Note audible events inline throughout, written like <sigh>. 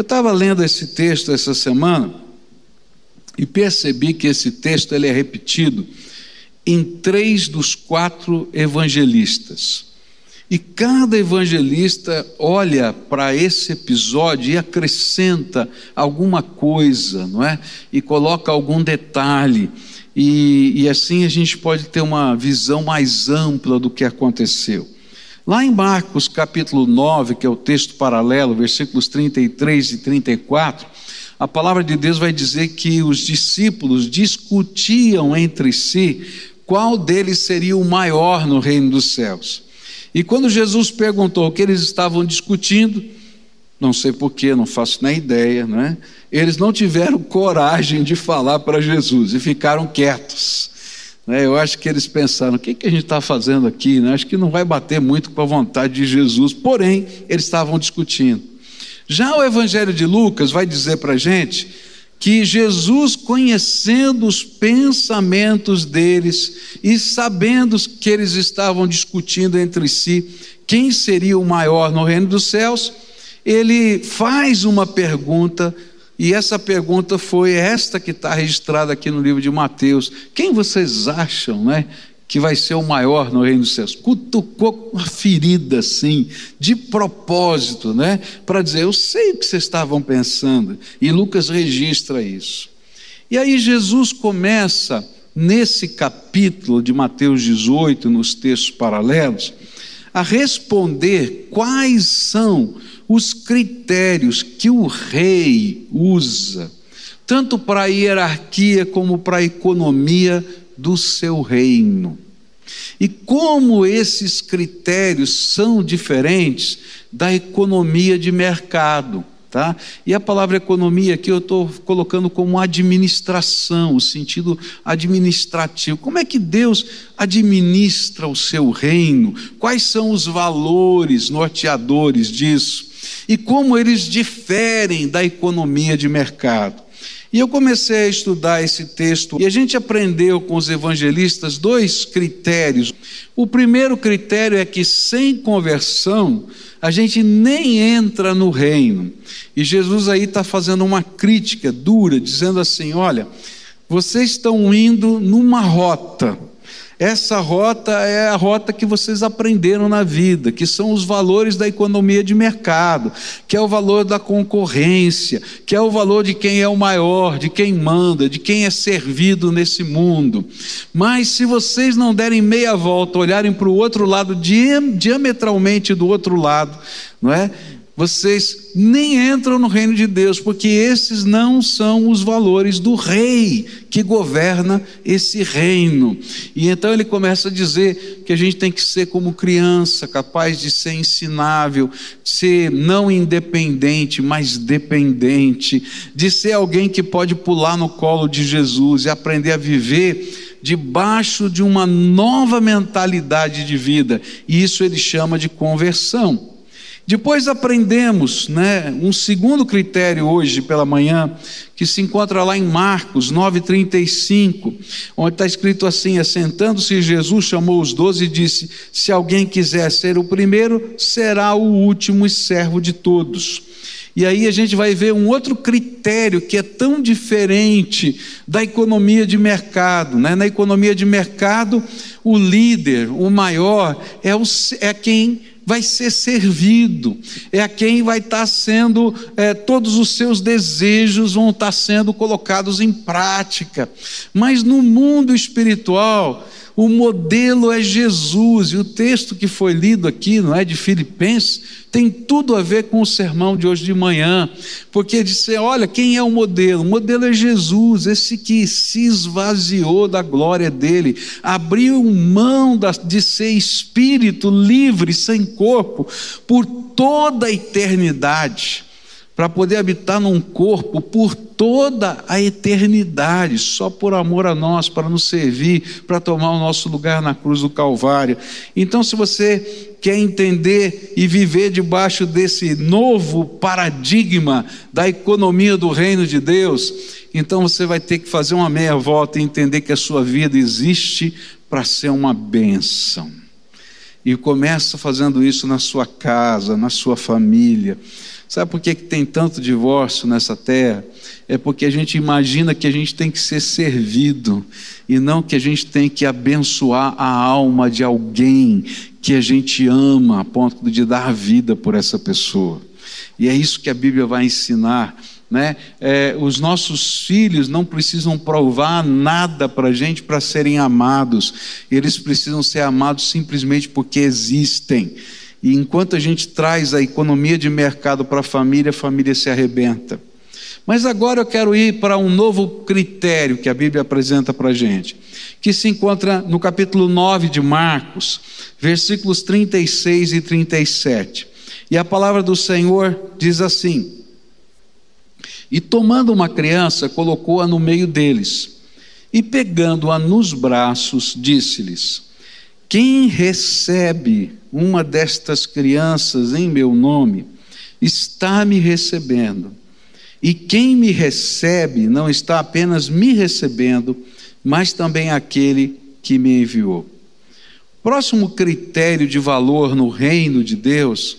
Eu estava lendo esse texto essa semana e percebi que esse texto ele é repetido em três dos quatro evangelistas. E cada evangelista olha para esse episódio e acrescenta alguma coisa, não é? E coloca algum detalhe. E, e assim a gente pode ter uma visão mais ampla do que aconteceu. Lá em Marcos capítulo 9, que é o texto paralelo, versículos 33 e 34, a palavra de Deus vai dizer que os discípulos discutiam entre si qual deles seria o maior no reino dos céus. E quando Jesus perguntou o que eles estavam discutindo, não sei porquê, não faço nem ideia, não é? Eles não tiveram coragem de falar para Jesus e ficaram quietos. Né? Eu acho que eles pensaram: o que, que a gente está fazendo aqui? Né? Acho que não vai bater muito com a vontade de Jesus. Porém, eles estavam discutindo. Já o Evangelho de Lucas vai dizer para a gente que Jesus, conhecendo os pensamentos deles e sabendo que eles estavam discutindo entre si quem seria o maior no reino dos céus, ele faz uma pergunta, e essa pergunta foi esta que está registrada aqui no livro de Mateus: quem vocês acham, né? que vai ser o maior no reino dos céus. Cutucou uma ferida assim, de propósito, né? Para dizer, eu sei o que vocês estavam pensando. E Lucas registra isso. E aí Jesus começa, nesse capítulo de Mateus 18, nos textos paralelos, a responder quais são os critérios que o rei usa, tanto para a hierarquia como para a economia do seu reino. E como esses critérios são diferentes da economia de mercado. Tá? E a palavra economia aqui eu estou colocando como administração, o sentido administrativo. Como é que Deus administra o seu reino? Quais são os valores norteadores disso? E como eles diferem da economia de mercado? E eu comecei a estudar esse texto e a gente aprendeu com os evangelistas dois critérios. O primeiro critério é que sem conversão a gente nem entra no reino. E Jesus aí está fazendo uma crítica dura, dizendo assim: olha, vocês estão indo numa rota essa rota é a rota que vocês aprenderam na vida, que são os valores da economia de mercado, que é o valor da concorrência, que é o valor de quem é o maior, de quem manda, de quem é servido nesse mundo. Mas se vocês não derem meia volta, olharem para o outro lado, diametralmente do outro lado, não é? Vocês nem entram no reino de Deus, porque esses não são os valores do rei que governa esse reino. E então ele começa a dizer que a gente tem que ser como criança, capaz de ser ensinável, de ser não independente, mas dependente, de ser alguém que pode pular no colo de Jesus e aprender a viver debaixo de uma nova mentalidade de vida. E isso ele chama de conversão. Depois aprendemos né, um segundo critério hoje pela manhã, que se encontra lá em Marcos 9,35, onde está escrito assim: Assentando-se Jesus chamou os doze e disse: Se alguém quiser ser o primeiro, será o último e servo de todos. E aí a gente vai ver um outro critério que é tão diferente da economia de mercado. Né? Na economia de mercado, o líder, o maior, é, o, é quem vai ser servido, é a quem vai estar sendo, é, todos os seus desejos vão estar sendo colocados em prática. Mas no mundo espiritual, o modelo é Jesus, e o texto que foi lido aqui, não é de Filipenses, tem tudo a ver com o sermão de hoje de manhã, porque disse: olha, quem é o modelo? O modelo é Jesus, esse que se esvaziou da glória dele, abriu mão de ser espírito livre, sem corpo, por toda a eternidade para poder habitar num corpo por toda a eternidade, só por amor a nós, para nos servir, para tomar o nosso lugar na cruz do Calvário. Então, se você quer entender e viver debaixo desse novo paradigma da economia do reino de Deus, então você vai ter que fazer uma meia volta e entender que a sua vida existe para ser uma bênção. E começa fazendo isso na sua casa, na sua família Sabe por que, tem tanto divórcio nessa terra? É porque a gente imagina que a gente tem que ser servido e não que a gente tem que abençoar a alma de alguém que a gente ama a ponto de dar vida por essa pessoa. E é isso que a Bíblia vai ensinar né? É, os nossos filhos não precisam provar nada para a gente para serem amados, eles precisam ser amados simplesmente porque existem. E enquanto a gente traz a economia de mercado para a família, a família se arrebenta. Mas agora eu quero ir para um novo critério que a Bíblia apresenta para a gente, que se encontra no capítulo 9 de Marcos, versículos 36 e 37. E a palavra do Senhor diz assim: e tomando uma criança, colocou-a no meio deles. E pegando-a nos braços, disse-lhes: Quem recebe uma destas crianças em meu nome, está me recebendo. E quem me recebe não está apenas me recebendo, mas também aquele que me enviou. Próximo critério de valor no reino de Deus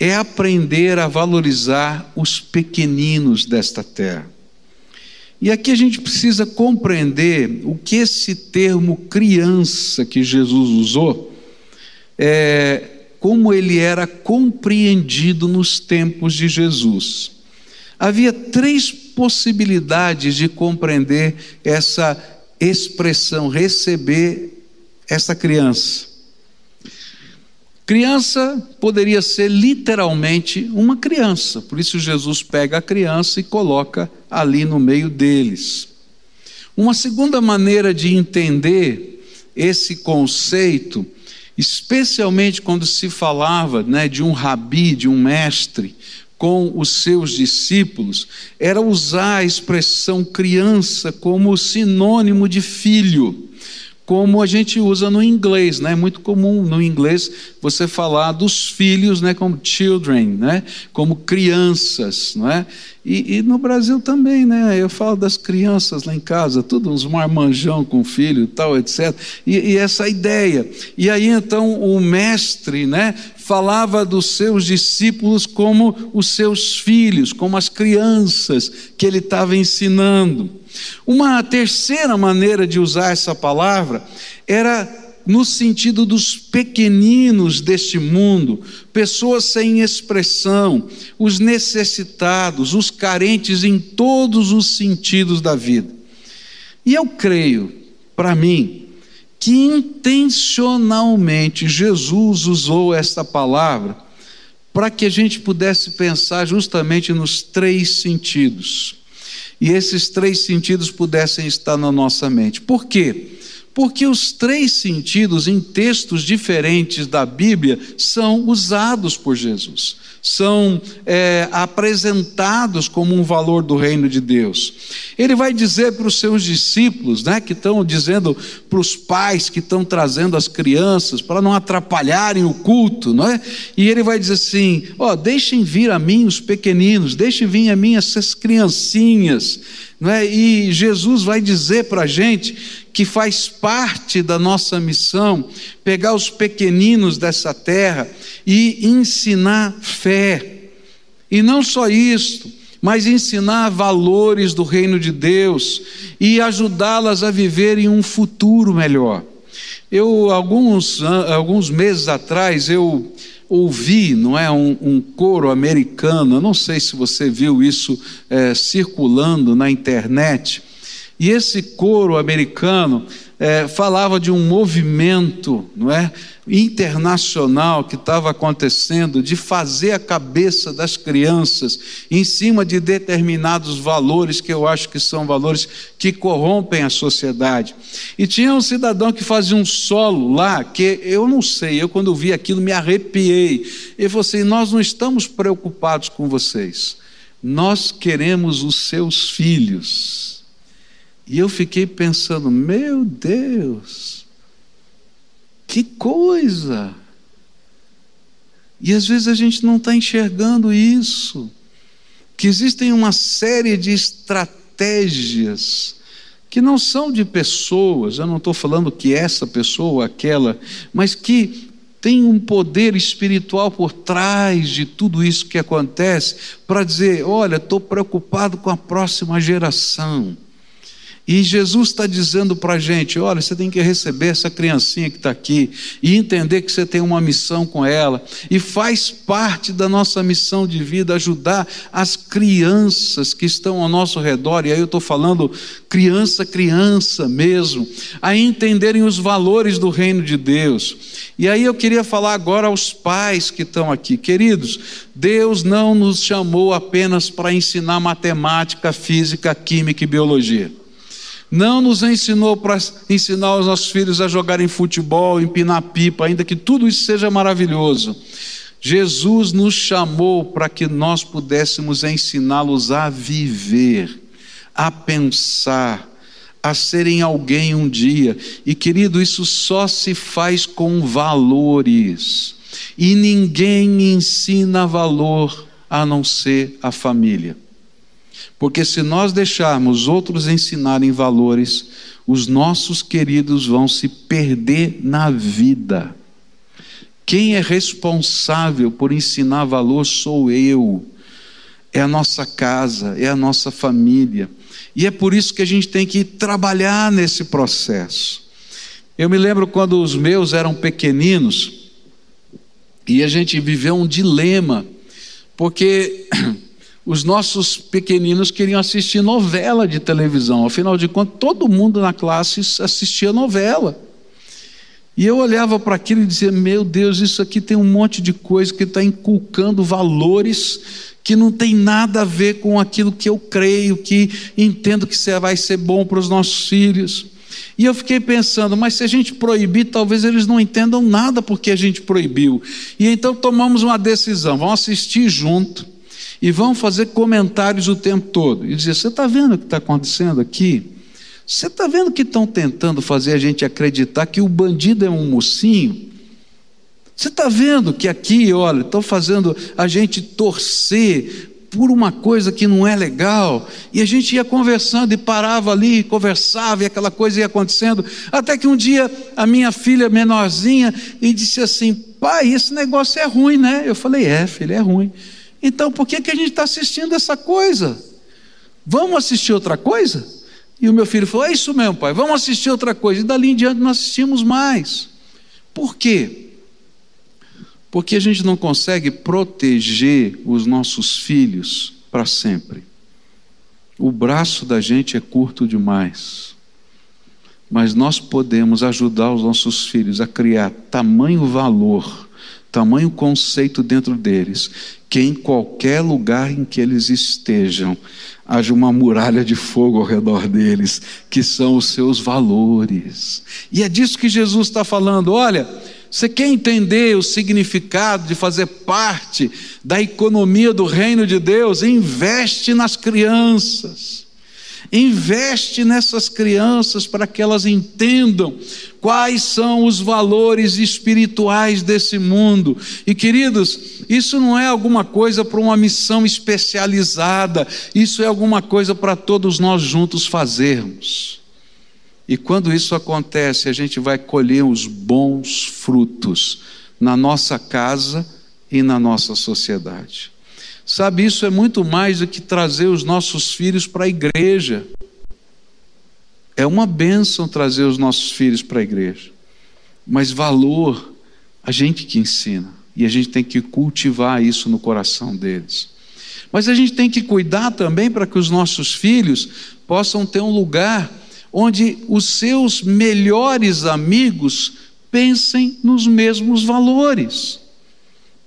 é aprender a valorizar os pequeninos desta terra. E aqui a gente precisa compreender o que esse termo criança que Jesus usou, é, como ele era compreendido nos tempos de Jesus. Havia três possibilidades de compreender essa expressão, receber essa criança. Criança poderia ser literalmente uma criança, por isso Jesus pega a criança e coloca ali no meio deles. Uma segunda maneira de entender esse conceito, especialmente quando se falava né, de um rabi, de um mestre, com os seus discípulos, era usar a expressão criança como sinônimo de filho como a gente usa no inglês, né? É muito comum no inglês você falar dos filhos, né? Como children, né? Como crianças, não é? E, e, no Brasil também, né? Eu falo das crianças lá em casa, tudo uns marmanjão com filho tal, etc. E, e essa ideia. E aí então o mestre, né? Falava dos seus discípulos como os seus filhos, como as crianças que ele estava ensinando. Uma terceira maneira de usar essa palavra era no sentido dos pequeninos deste mundo, pessoas sem expressão, os necessitados, os carentes em todos os sentidos da vida. E eu creio, para mim, que intencionalmente Jesus usou esta palavra para que a gente pudesse pensar justamente nos três sentidos e esses três sentidos pudessem estar na nossa mente. Por quê? Porque os três sentidos em textos diferentes da Bíblia são usados por Jesus, são é, apresentados como um valor do reino de Deus. Ele vai dizer para os seus discípulos, né, que estão dizendo para os pais que estão trazendo as crianças para não atrapalharem o culto, não é? E ele vai dizer assim: ó, oh, deixem vir a mim os pequeninos, deixem vir a mim essas criancinhas não é? E Jesus vai dizer para a gente que faz parte da nossa missão pegar os pequeninos dessa terra e ensinar fé. E não só isso, mas ensinar valores do reino de Deus e ajudá-las a viverem um futuro melhor. Eu, alguns, alguns meses atrás, eu ouvi, não é, um, um coro americano, eu não sei se você viu isso é, circulando na internet, e esse coro americano é, falava de um movimento, não é, internacional que estava acontecendo de fazer a cabeça das crianças em cima de determinados valores que eu acho que são valores que corrompem a sociedade. E tinha um cidadão que fazia um solo lá que eu não sei, eu quando vi aquilo me arrepiei. Ele falou assim: Nós não estamos preocupados com vocês, nós queremos os seus filhos. E eu fiquei pensando: Meu Deus que coisa! E às vezes a gente não está enxergando isso, que existem uma série de estratégias que não são de pessoas, eu não estou falando que essa pessoa ou aquela, mas que tem um poder espiritual por trás de tudo isso que acontece para dizer: olha, estou preocupado com a próxima geração. E Jesus está dizendo para a gente: olha, você tem que receber essa criancinha que está aqui e entender que você tem uma missão com ela, e faz parte da nossa missão de vida ajudar as crianças que estão ao nosso redor, e aí eu estou falando criança, criança mesmo, a entenderem os valores do reino de Deus. E aí eu queria falar agora aos pais que estão aqui, queridos, Deus não nos chamou apenas para ensinar matemática, física, química e biologia não nos ensinou para ensinar os nossos filhos a jogarem futebol, empinar pipa, ainda que tudo isso seja maravilhoso. Jesus nos chamou para que nós pudéssemos ensiná-los a viver, a pensar, a serem alguém um dia. E querido, isso só se faz com valores. E ninguém ensina valor a não ser a família. Porque se nós deixarmos outros ensinarem valores, os nossos queridos vão se perder na vida. Quem é responsável por ensinar valor sou eu, é a nossa casa, é a nossa família. E é por isso que a gente tem que trabalhar nesse processo. Eu me lembro quando os meus eram pequeninos e a gente viveu um dilema, porque os nossos pequeninos queriam assistir novela de televisão. Afinal de contas, todo mundo na classe assistia novela. E eu olhava para aquilo e dizia: Meu Deus, isso aqui tem um monte de coisa que está inculcando valores que não tem nada a ver com aquilo que eu creio, que entendo que vai ser bom para os nossos filhos. E eu fiquei pensando, mas se a gente proibir, talvez eles não entendam nada porque a gente proibiu. E então tomamos uma decisão: vamos assistir junto e vão fazer comentários o tempo todo e dizer: Você está vendo o que está acontecendo aqui? Você está vendo que estão tentando fazer a gente acreditar que o bandido é um mocinho? Você está vendo que aqui, olha, estão fazendo a gente torcer por uma coisa que não é legal, e a gente ia conversando e parava ali, conversava, e aquela coisa ia acontecendo, até que um dia a minha filha menorzinha e disse assim: Pai, esse negócio é ruim, né? Eu falei: É, filha, é ruim. Então, por que, que a gente está assistindo essa coisa? Vamos assistir outra coisa? E o meu filho falou: É isso mesmo, pai, vamos assistir outra coisa. E dali em diante não assistimos mais. Por quê? Porque a gente não consegue proteger os nossos filhos para sempre. O braço da gente é curto demais. Mas nós podemos ajudar os nossos filhos a criar tamanho valor, tamanho conceito dentro deles, que em qualquer lugar em que eles estejam, haja uma muralha de fogo ao redor deles, que são os seus valores. E é disso que Jesus está falando. Olha, você quer entender o significado de fazer parte da economia do reino de Deus? Investe nas crianças. Investe nessas crianças para que elas entendam quais são os valores espirituais desse mundo. E queridos, isso não é alguma coisa para uma missão especializada, isso é alguma coisa para todos nós juntos fazermos. E quando isso acontece, a gente vai colher os bons frutos na nossa casa e na nossa sociedade. Sabe, isso é muito mais do que trazer os nossos filhos para a igreja. É uma bênção trazer os nossos filhos para a igreja. Mas valor, a gente que ensina. E a gente tem que cultivar isso no coração deles. Mas a gente tem que cuidar também para que os nossos filhos possam ter um lugar onde os seus melhores amigos pensem nos mesmos valores.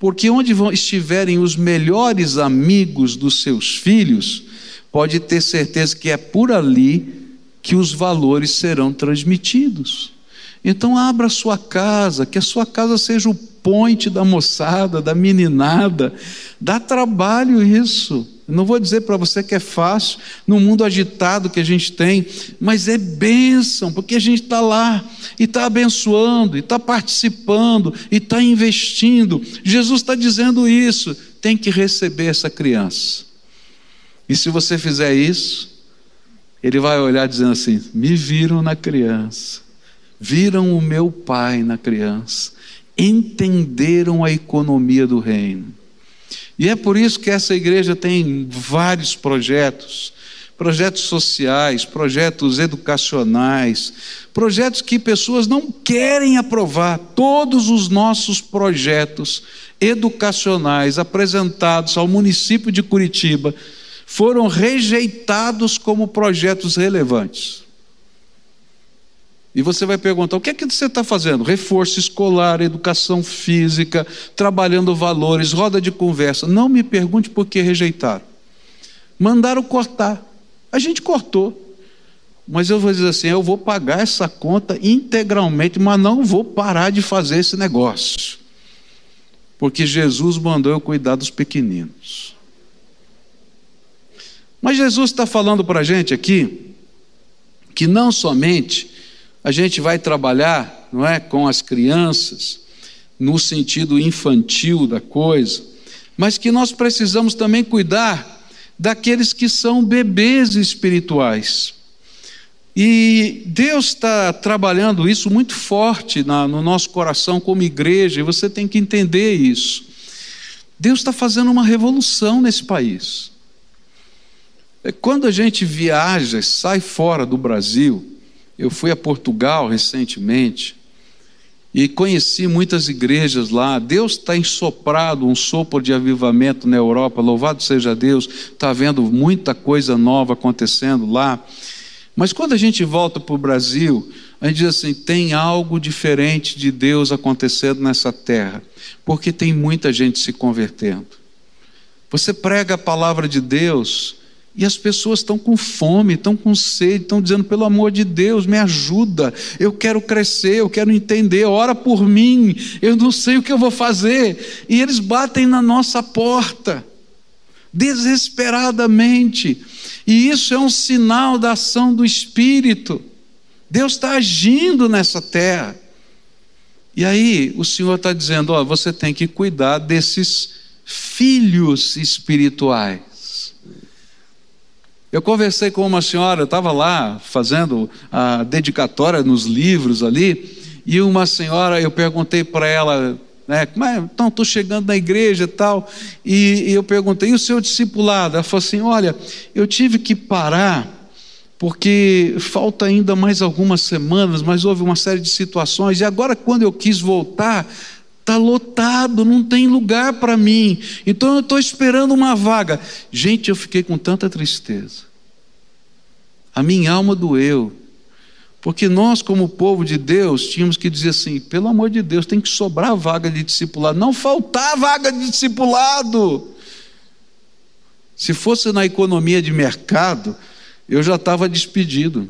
Porque onde estiverem os melhores amigos dos seus filhos, pode ter certeza que é por ali que os valores serão transmitidos. Então abra a sua casa, que a sua casa seja o ponte da moçada, da meninada. Dá trabalho isso. Não vou dizer para você que é fácil, no mundo agitado que a gente tem, mas é bênção, porque a gente está lá e está abençoando, e está participando, e está investindo. Jesus está dizendo isso, tem que receber essa criança. E se você fizer isso, ele vai olhar dizendo assim: me viram na criança, viram o meu pai na criança, entenderam a economia do reino. E é por isso que essa igreja tem vários projetos projetos sociais, projetos educacionais, projetos que pessoas não querem aprovar. Todos os nossos projetos educacionais apresentados ao município de Curitiba foram rejeitados como projetos relevantes. E você vai perguntar: o que é que você está fazendo? Reforço escolar, educação física, trabalhando valores, roda de conversa. Não me pergunte por que rejeitaram. Mandaram cortar. A gente cortou. Mas eu vou dizer assim: eu vou pagar essa conta integralmente, mas não vou parar de fazer esse negócio. Porque Jesus mandou eu cuidar dos pequeninos. Mas Jesus está falando para a gente aqui que não somente a gente vai trabalhar, não é, com as crianças no sentido infantil da coisa, mas que nós precisamos também cuidar daqueles que são bebês espirituais. E Deus está trabalhando isso muito forte na, no nosso coração como igreja, e você tem que entender isso. Deus está fazendo uma revolução nesse país. É, quando a gente viaja, sai fora do Brasil, eu fui a Portugal recentemente, e conheci muitas igrejas lá. Deus está ensoprado um sopro de avivamento na Europa, louvado seja Deus, está vendo muita coisa nova acontecendo lá. Mas quando a gente volta para o Brasil, a gente diz assim: tem algo diferente de Deus acontecendo nessa terra, porque tem muita gente se convertendo. Você prega a palavra de Deus, e as pessoas estão com fome, estão com sede, estão dizendo: pelo amor de Deus, me ajuda, eu quero crescer, eu quero entender, ora por mim, eu não sei o que eu vou fazer. E eles batem na nossa porta, desesperadamente, e isso é um sinal da ação do Espírito. Deus está agindo nessa terra. E aí o Senhor está dizendo: ó, você tem que cuidar desses filhos espirituais. Eu conversei com uma senhora, eu estava lá fazendo a dedicatória nos livros ali, e uma senhora, eu perguntei para ela, né, é, então estou chegando na igreja e tal, e, e eu perguntei, e o seu discipulado? Ela falou assim: olha, eu tive que parar, porque falta ainda mais algumas semanas, mas houve uma série de situações, e agora quando eu quis voltar, Está lotado, não tem lugar para mim. Então eu estou esperando uma vaga. Gente, eu fiquei com tanta tristeza. A minha alma doeu. Porque nós, como povo de Deus, tínhamos que dizer assim: pelo amor de Deus, tem que sobrar vaga de discipulado. Não faltar vaga de discipulado. Se fosse na economia de mercado, eu já estava despedido.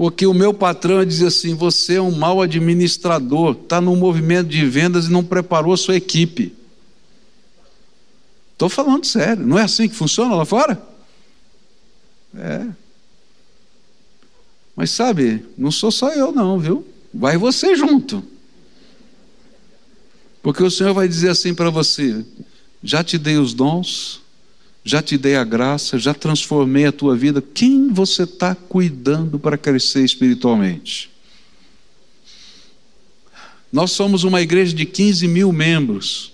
Porque o meu patrão dizia assim: você é um mau administrador, está no movimento de vendas e não preparou a sua equipe. Estou falando sério, não é assim que funciona lá fora? É. Mas sabe, não sou só eu, não, viu? Vai você junto. Porque o Senhor vai dizer assim para você: já te dei os dons, já te dei a graça, já transformei a tua vida. Quem você está cuidando para crescer espiritualmente? Nós somos uma igreja de 15 mil membros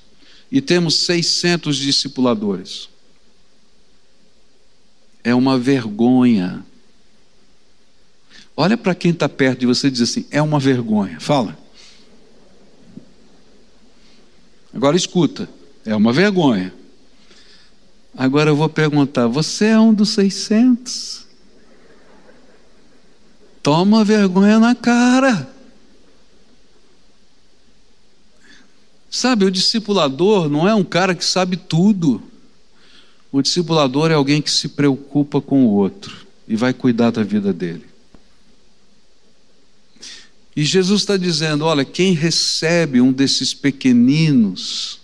e temos 600 discipuladores. É uma vergonha. Olha para quem está perto de você e diz assim: é uma vergonha. Fala. Agora escuta: é uma vergonha. Agora eu vou perguntar: você é um dos 600? Toma vergonha na cara. Sabe, o discipulador não é um cara que sabe tudo. O discipulador é alguém que se preocupa com o outro e vai cuidar da vida dele. E Jesus está dizendo: olha, quem recebe um desses pequeninos,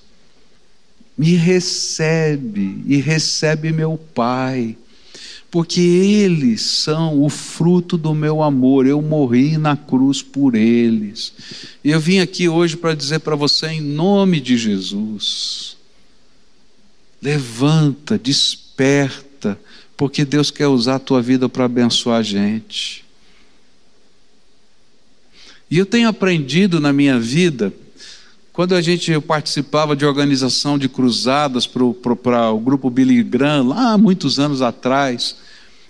me recebe e recebe meu Pai, porque eles são o fruto do meu amor. Eu morri na cruz por eles. E eu vim aqui hoje para dizer para você, em nome de Jesus, levanta, desperta, porque Deus quer usar a tua vida para abençoar a gente. E eu tenho aprendido na minha vida, quando a gente participava de organização de cruzadas para o grupo Billy Graham, lá muitos anos atrás,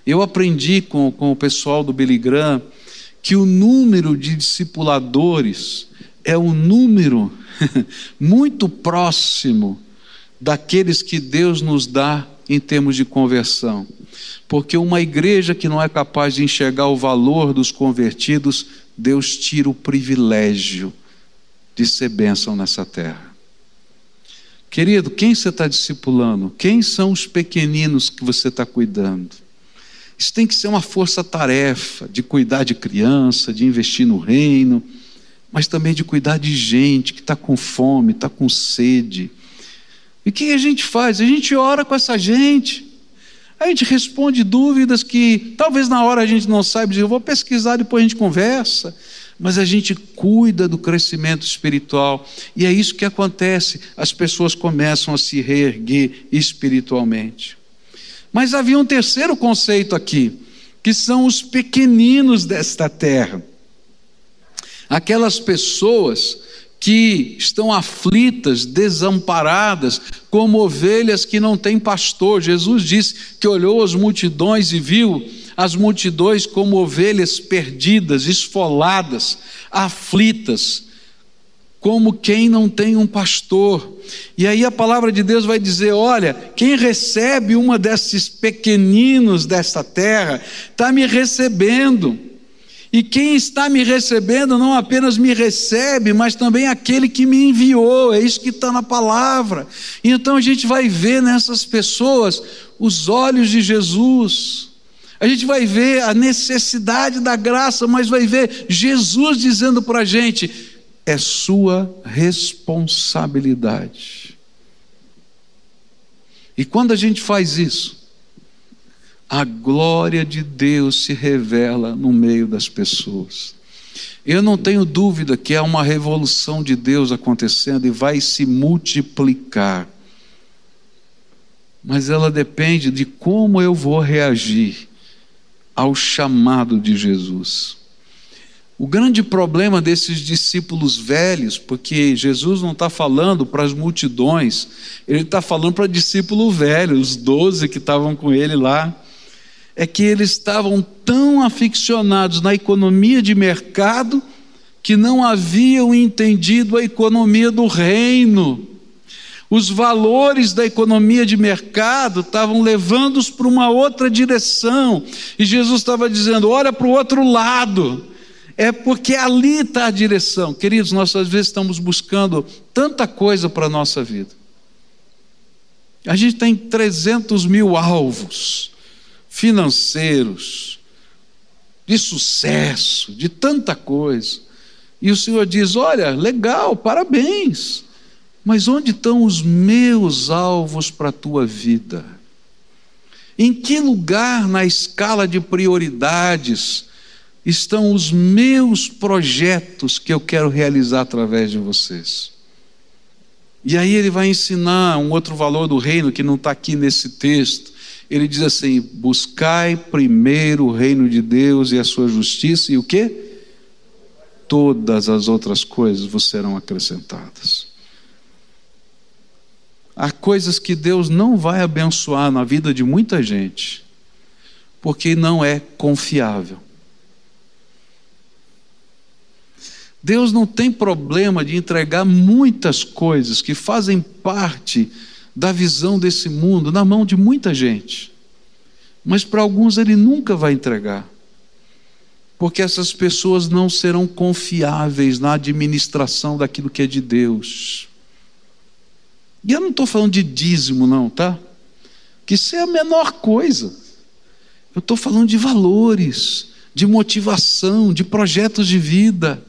eu aprendi com, com o pessoal do Billy Graham que o número de discipuladores é um número <laughs> muito próximo daqueles que Deus nos dá em termos de conversão. Porque uma igreja que não é capaz de enxergar o valor dos convertidos, Deus tira o privilégio de ser bênção nessa terra. Querido, quem você está discipulando? Quem são os pequeninos que você está cuidando? Isso tem que ser uma força-tarefa de cuidar de criança, de investir no reino, mas também de cuidar de gente que está com fome, está com sede. E o que a gente faz? A gente ora com essa gente. A gente responde dúvidas que talvez na hora a gente não saiba, eu vou pesquisar, depois a gente conversa. Mas a gente cuida do crescimento espiritual. E é isso que acontece. As pessoas começam a se reerguer espiritualmente. Mas havia um terceiro conceito aqui, que são os pequeninos desta terra. Aquelas pessoas que estão aflitas, desamparadas, como ovelhas que não têm pastor. Jesus disse que olhou as multidões e viu as multidões como ovelhas perdidas, esfoladas, aflitas, como quem não tem um pastor. E aí a palavra de Deus vai dizer: olha, quem recebe uma desses pequeninos desta terra, está me recebendo. E quem está me recebendo não apenas me recebe, mas também aquele que me enviou, é isso que está na palavra. Então a gente vai ver nessas pessoas os olhos de Jesus. A gente vai ver a necessidade da graça, mas vai ver Jesus dizendo para a gente: é sua responsabilidade. E quando a gente faz isso, a glória de Deus se revela no meio das pessoas. Eu não tenho dúvida que é uma revolução de Deus acontecendo e vai se multiplicar. Mas ela depende de como eu vou reagir ao chamado de Jesus. O grande problema desses discípulos velhos, porque Jesus não está falando para as multidões, ele está falando para discípulo velho, os doze que estavam com ele lá é que eles estavam tão aficionados na economia de mercado que não haviam entendido a economia do reino. Os valores da economia de mercado estavam levando-os para uma outra direção. E Jesus estava dizendo: olha para o outro lado. É porque ali está a direção. Queridos, nós às vezes estamos buscando tanta coisa para a nossa vida. A gente tem 300 mil alvos financeiros, de sucesso, de tanta coisa. E o Senhor diz: Olha, legal, parabéns, mas onde estão os meus alvos para a tua vida? Em que lugar na escala de prioridades estão os meus projetos que eu quero realizar através de vocês? E aí ele vai ensinar um outro valor do reino que não está aqui nesse texto ele diz assim: buscai primeiro o reino de Deus e a sua justiça, e o que? Todas as outras coisas vos serão acrescentadas. Há coisas que Deus não vai abençoar na vida de muita gente, porque não é confiável. Deus não tem problema de entregar muitas coisas que fazem parte da visão desse mundo na mão de muita gente. Mas para alguns ele nunca vai entregar. Porque essas pessoas não serão confiáveis na administração daquilo que é de Deus. E eu não estou falando de dízimo, não, tá? Que isso é a menor coisa. Eu estou falando de valores, de motivação, de projetos de vida.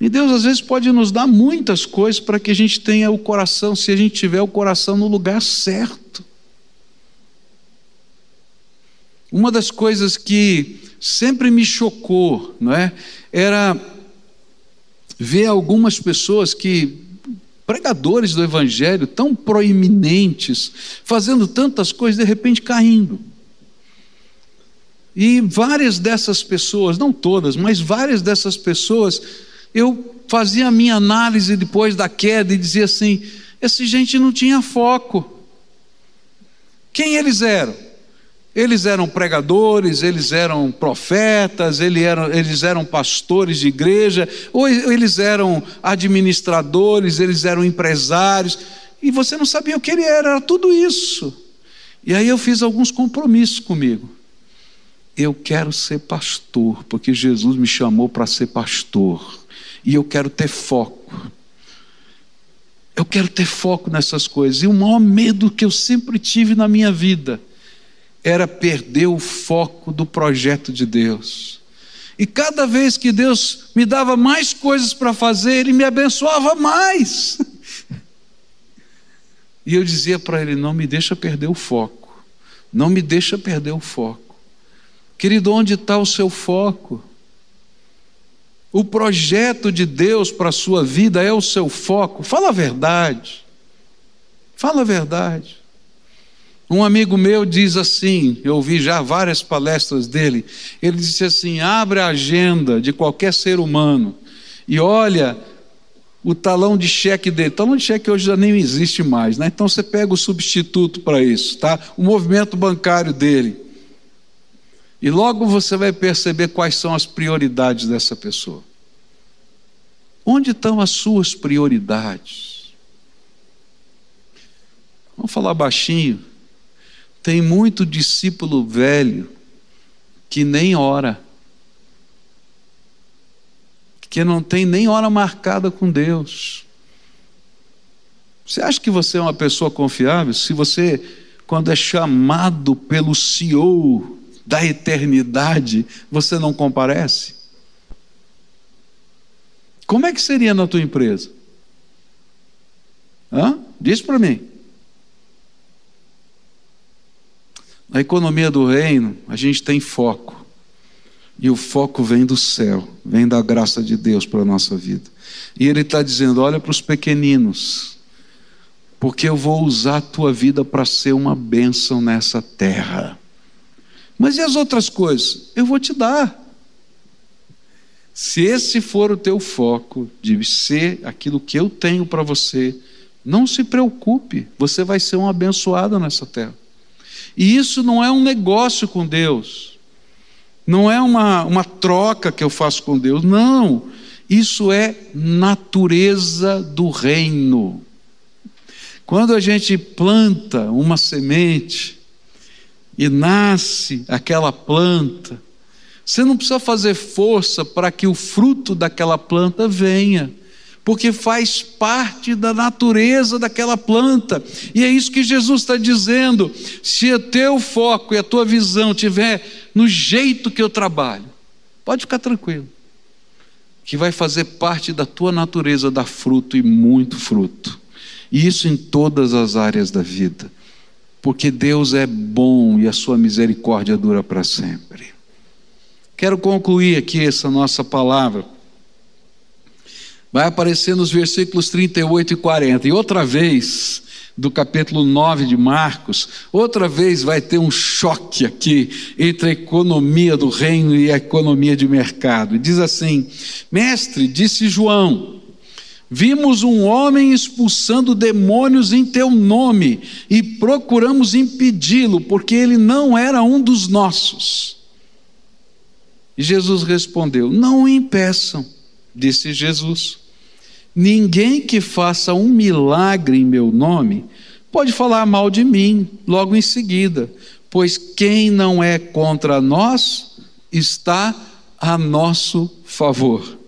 E Deus às vezes pode nos dar muitas coisas para que a gente tenha o coração, se a gente tiver o coração no lugar certo. Uma das coisas que sempre me chocou, não é? Era ver algumas pessoas que pregadores do evangelho tão proeminentes, fazendo tantas coisas de repente caindo. E várias dessas pessoas, não todas, mas várias dessas pessoas, eu fazia a minha análise depois da queda e dizia assim: essa gente não tinha foco. Quem eles eram? Eles eram pregadores, eles eram profetas, eles eram, eles eram pastores de igreja, ou eles eram administradores, eles eram empresários, e você não sabia o que ele era, era tudo isso. E aí eu fiz alguns compromissos comigo. Eu quero ser pastor, porque Jesus me chamou para ser pastor, e eu quero ter foco. Eu quero ter foco nessas coisas. E o maior medo que eu sempre tive na minha vida era perder o foco do projeto de Deus. E cada vez que Deus me dava mais coisas para fazer, Ele me abençoava mais. <laughs> E eu dizia para Ele: não me deixa perder o foco, não me deixa perder o foco. Querido, onde está o seu foco? O projeto de Deus para a sua vida é o seu foco? Fala a verdade. Fala a verdade. Um amigo meu diz assim, eu ouvi já várias palestras dele, ele disse assim: abre a agenda de qualquer ser humano e olha o talão de cheque dele. O talão de cheque hoje já nem existe mais, né? Então você pega o substituto para isso, tá? O movimento bancário dele. E logo você vai perceber quais são as prioridades dessa pessoa. Onde estão as suas prioridades? Vamos falar baixinho. Tem muito discípulo velho que nem ora, que não tem nem hora marcada com Deus. Você acha que você é uma pessoa confiável se você, quando é chamado pelo CEO da eternidade, você não comparece? Como é que seria na tua empresa? Hã? Diz para mim. Na economia do reino, a gente tem foco. E o foco vem do céu, vem da graça de Deus para a nossa vida. E Ele está dizendo: olha para os pequeninos, porque eu vou usar a tua vida para ser uma bênção nessa terra. Mas e as outras coisas? Eu vou te dar. Se esse for o teu foco, de ser aquilo que eu tenho para você, não se preocupe, você vai ser um abençoado nessa terra. E isso não é um negócio com Deus, não é uma, uma troca que eu faço com Deus, não. Isso é natureza do reino. Quando a gente planta uma semente e nasce aquela planta, você não precisa fazer força para que o fruto daquela planta venha porque faz parte da natureza daquela planta. E é isso que Jesus está dizendo. Se o teu foco e a tua visão tiver no jeito que eu trabalho, pode ficar tranquilo, que vai fazer parte da tua natureza dar fruto e muito fruto. E isso em todas as áreas da vida. Porque Deus é bom e a sua misericórdia dura para sempre. Quero concluir aqui essa nossa palavra vai aparecer nos versículos 38 e 40. E outra vez, do capítulo 9 de Marcos, outra vez vai ter um choque aqui entre a economia do reino e a economia de mercado. E diz assim: Mestre, disse João, vimos um homem expulsando demônios em teu nome e procuramos impedi-lo, porque ele não era um dos nossos. E Jesus respondeu: Não o impeçam, disse Jesus Ninguém que faça um milagre em meu nome pode falar mal de mim logo em seguida, pois quem não é contra nós está a nosso favor.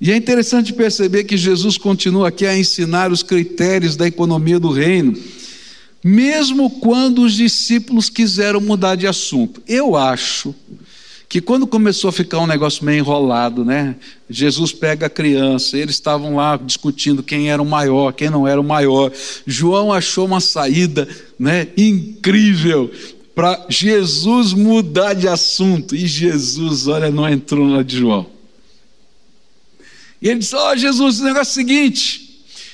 E é interessante perceber que Jesus continua aqui a ensinar os critérios da economia do reino, mesmo quando os discípulos quiseram mudar de assunto. Eu acho que quando começou a ficar um negócio meio enrolado, né? Jesus pega a criança, eles estavam lá discutindo quem era o maior, quem não era o maior. João achou uma saída, né, incrível para Jesus mudar de assunto. E Jesus, olha, não entrou na de João. E ele disse: Ó oh, Jesus, o negócio é o seguinte: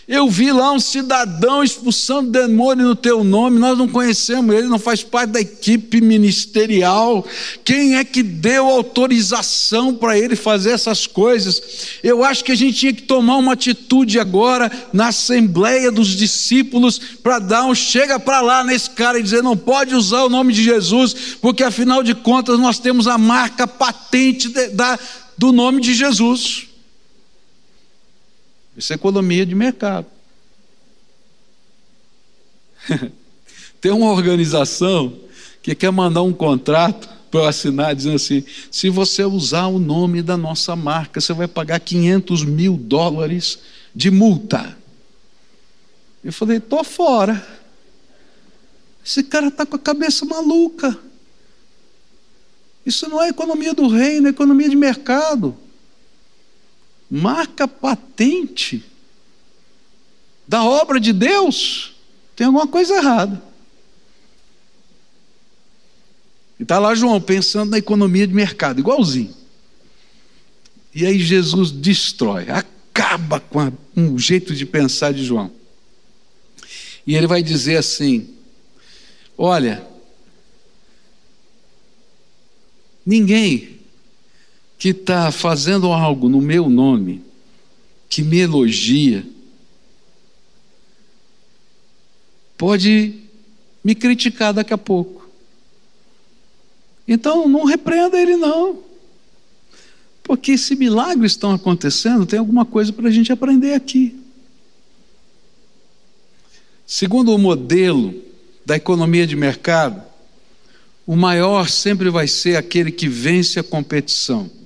Eu vi lá um cidadão expulsando demônio no teu nome, nós não conhecemos ele, não faz parte da equipe ministerial. Quem é que deu autorização para ele fazer essas coisas? Eu acho que a gente tinha que tomar uma atitude agora na assembleia dos discípulos para dar um chega para lá nesse cara e dizer: não pode usar o nome de Jesus, porque afinal de contas nós temos a marca patente de, da, do nome de Jesus. Isso é economia de mercado. <laughs> Tem uma organização que quer mandar um contrato para eu assinar, dizendo assim: se você usar o nome da nossa marca, você vai pagar 500 mil dólares de multa. Eu falei: estou fora. Esse cara está com a cabeça maluca. Isso não é economia do reino, é economia de mercado marca patente da obra de Deus, tem alguma coisa errada. E está lá João pensando na economia de mercado, igualzinho. E aí Jesus destrói, acaba com a, um jeito de pensar de João. E ele vai dizer assim: Olha, ninguém que está fazendo algo no meu nome, que me elogia, pode me criticar daqui a pouco. Então não repreenda ele, não. Porque se milagres estão acontecendo, tem alguma coisa para a gente aprender aqui. Segundo o modelo da economia de mercado, o maior sempre vai ser aquele que vence a competição.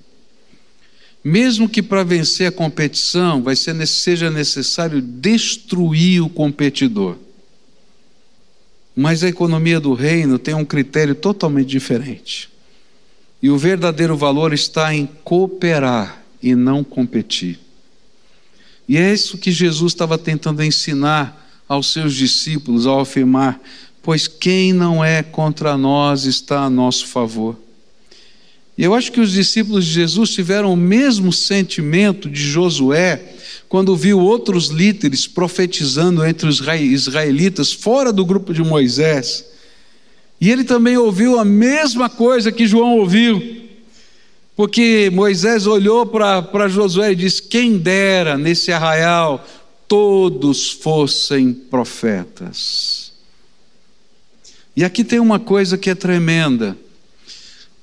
Mesmo que para vencer a competição vai ser, seja necessário destruir o competidor. Mas a economia do reino tem um critério totalmente diferente. E o verdadeiro valor está em cooperar e não competir. E é isso que Jesus estava tentando ensinar aos seus discípulos ao afirmar: Pois quem não é contra nós está a nosso favor. E eu acho que os discípulos de Jesus tiveram o mesmo sentimento de Josué quando viu outros líderes profetizando entre os israelitas fora do grupo de Moisés. E ele também ouviu a mesma coisa que João ouviu. Porque Moisés olhou para Josué e disse: Quem dera nesse arraial todos fossem profetas. E aqui tem uma coisa que é tremenda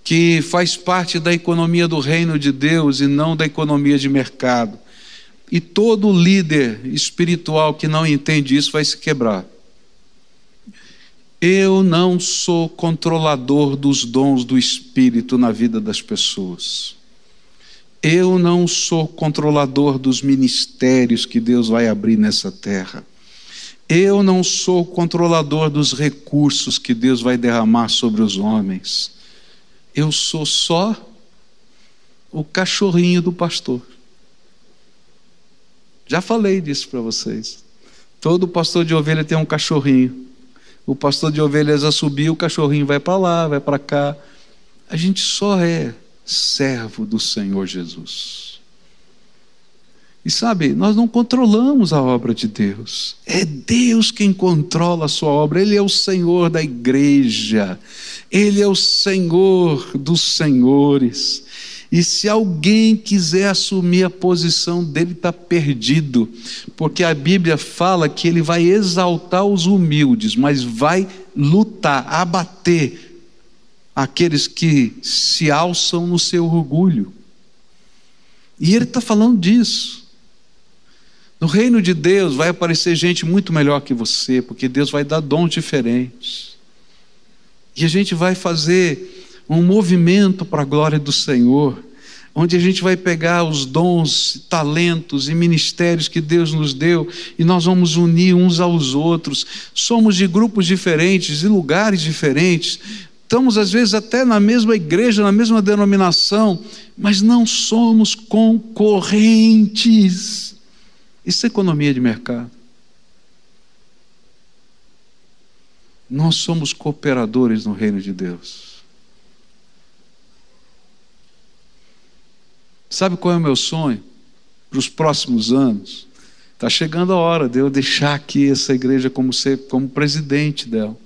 que faz parte da economia do reino de Deus e não da economia de mercado. E todo líder espiritual que não entende isso vai se quebrar. Eu não sou controlador dos dons do Espírito na vida das pessoas. Eu não sou controlador dos ministérios que Deus vai abrir nessa terra. Eu não sou controlador dos recursos que Deus vai derramar sobre os homens. Eu sou só o cachorrinho do pastor. Já falei disso para vocês. Todo pastor de ovelha tem um cachorrinho. O pastor de ovelhas assobia, o cachorrinho vai para lá, vai para cá. A gente só é servo do Senhor Jesus. E sabe, nós não controlamos a obra de Deus. É Deus quem controla a sua obra. Ele é o Senhor da igreja. Ele é o Senhor dos senhores. E se alguém quiser assumir a posição dele, está perdido, porque a Bíblia fala que ele vai exaltar os humildes, mas vai lutar, abater aqueles que se alçam no seu orgulho. E ele está falando disso. No reino de Deus vai aparecer gente muito melhor que você, porque Deus vai dar dons diferentes. E a gente vai fazer um movimento para a glória do Senhor, onde a gente vai pegar os dons, talentos e ministérios que Deus nos deu e nós vamos unir uns aos outros. Somos de grupos diferentes, de lugares diferentes, estamos às vezes até na mesma igreja, na mesma denominação, mas não somos concorrentes. Isso é economia de mercado. Nós somos cooperadores no reino de Deus. Sabe qual é o meu sonho para os próximos anos? Está chegando a hora de eu deixar aqui essa igreja como, ser, como presidente dela.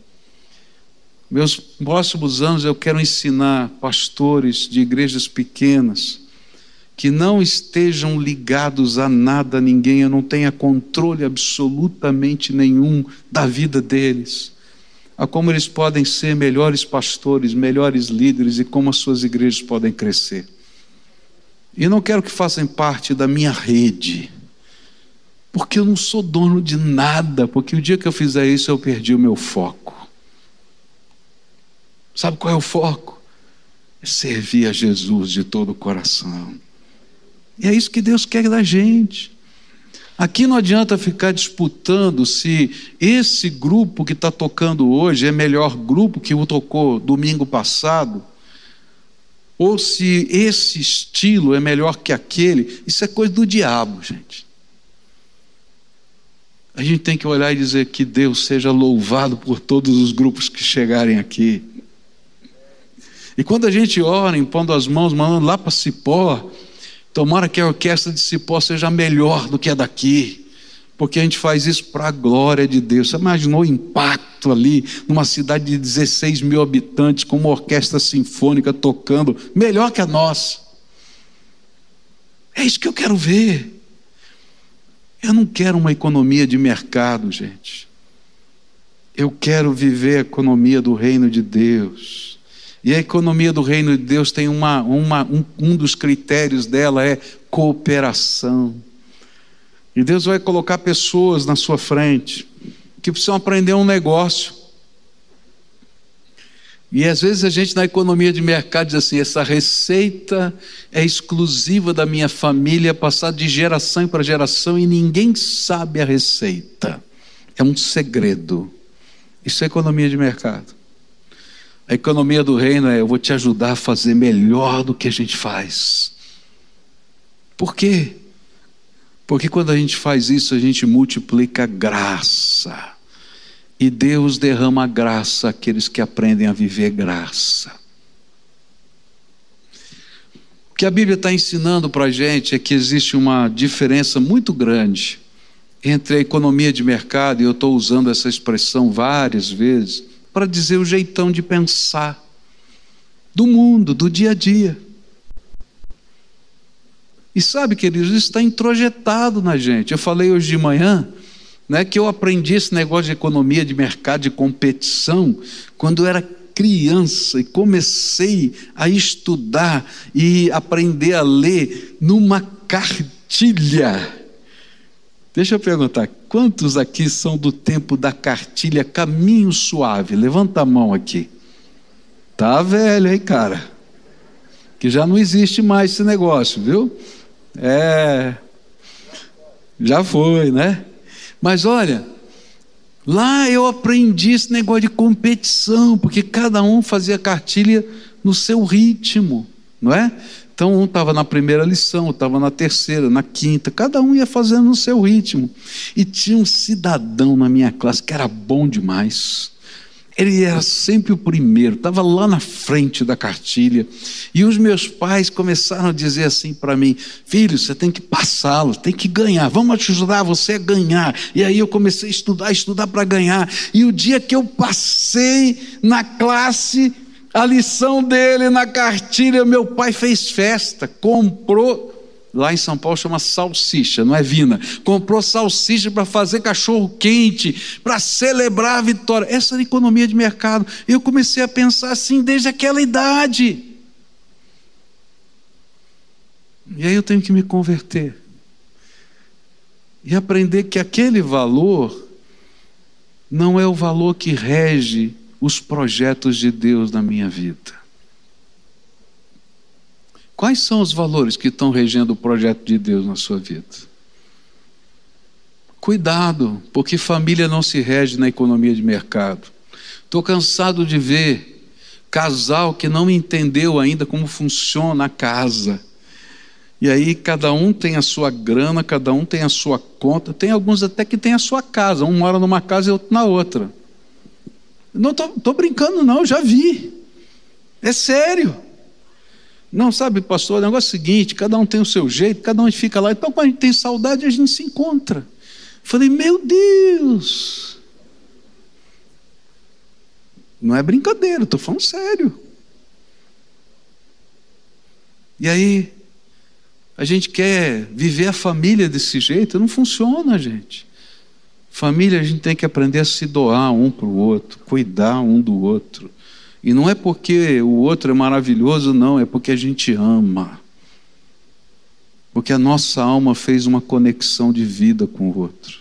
Meus próximos anos eu quero ensinar pastores de igrejas pequenas que não estejam ligados a nada, a ninguém, eu não tenha controle absolutamente nenhum da vida deles, a como eles podem ser melhores pastores, melhores líderes e como as suas igrejas podem crescer. E não quero que façam parte da minha rede porque eu não sou dono de nada, porque o dia que eu fizer isso eu perdi o meu foco. Sabe qual é o foco? É servir a Jesus de todo o coração. E é isso que Deus quer da gente. Aqui não adianta ficar disputando se esse grupo que está tocando hoje é melhor grupo que o tocou domingo passado, ou se esse estilo é melhor que aquele. Isso é coisa do diabo, gente a gente tem que olhar e dizer que Deus seja louvado por todos os grupos que chegarem aqui. E quando a gente ora, impondo as mãos, mandando lá para Cipó, tomara que a orquestra de Cipó seja melhor do que a daqui, porque a gente faz isso para a glória de Deus. Você imaginou o impacto ali, numa cidade de 16 mil habitantes, com uma orquestra sinfônica tocando, melhor que a nossa? É isso que eu quero ver. Eu não quero uma economia de mercado, gente. Eu quero viver a economia do reino de Deus. E a economia do reino de Deus tem uma, uma um, um dos critérios dela é cooperação. E Deus vai colocar pessoas na sua frente que precisam aprender um negócio. E às vezes a gente na economia de mercado diz assim: essa receita é exclusiva da minha família, passada de geração para geração e ninguém sabe a receita. É um segredo. Isso é economia de mercado. A economia do reino é: eu vou te ajudar a fazer melhor do que a gente faz. Por quê? Porque quando a gente faz isso, a gente multiplica graça. E Deus derrama graça àqueles que aprendem a viver graça. O que a Bíblia está ensinando para a gente é que existe uma diferença muito grande entre a economia de mercado, e eu estou usando essa expressão várias vezes, para dizer o jeitão de pensar do mundo, do dia a dia. E sabe, queridos, isso está introjetado na gente. Eu falei hoje de manhã né, que eu aprendi esse negócio de economia de mercado, de competição, quando eu era criança e comecei a estudar e aprender a ler numa cartilha. Deixa eu perguntar, quantos aqui são do tempo da cartilha Caminho Suave? Levanta a mão aqui. Tá velho, hein, cara? Que já não existe mais esse negócio, viu? É. Já foi, né? Mas olha, lá eu aprendi esse negócio de competição, porque cada um fazia cartilha no seu ritmo, não é? Então um estava na primeira lição, estava na terceira, na quinta, cada um ia fazendo no seu ritmo. E tinha um cidadão na minha classe que era bom demais. Ele era sempre o primeiro, estava lá na frente da cartilha. E os meus pais começaram a dizer assim para mim: Filho, você tem que passá-lo, tem que ganhar, vamos ajudar você a ganhar. E aí eu comecei a estudar, estudar para ganhar. E o dia que eu passei na classe, a lição dele na cartilha, meu pai fez festa, comprou Lá em São Paulo chama salsicha, não é vina. Comprou salsicha para fazer cachorro quente, para celebrar a vitória. Essa era a economia de mercado. Eu comecei a pensar assim desde aquela idade. E aí eu tenho que me converter. E aprender que aquele valor não é o valor que rege os projetos de Deus na minha vida. Quais são os valores que estão regendo o projeto de Deus na sua vida? Cuidado, porque família não se rege na economia de mercado. Estou cansado de ver casal que não entendeu ainda como funciona a casa. E aí cada um tem a sua grana, cada um tem a sua conta, tem alguns até que tem a sua casa, um mora numa casa e outro na outra. Não estou brincando, não, já vi. É sério. Não, sabe, pastor, o negócio é o seguinte: cada um tem o seu jeito, cada um fica lá. Então, quando a gente tem saudade, a gente se encontra. Falei, meu Deus! Não é brincadeira, estou falando sério. E aí, a gente quer viver a família desse jeito, não funciona, gente. Família, a gente tem que aprender a se doar um para o outro, cuidar um do outro. E não é porque o outro é maravilhoso, não, é porque a gente ama. Porque a nossa alma fez uma conexão de vida com o outro.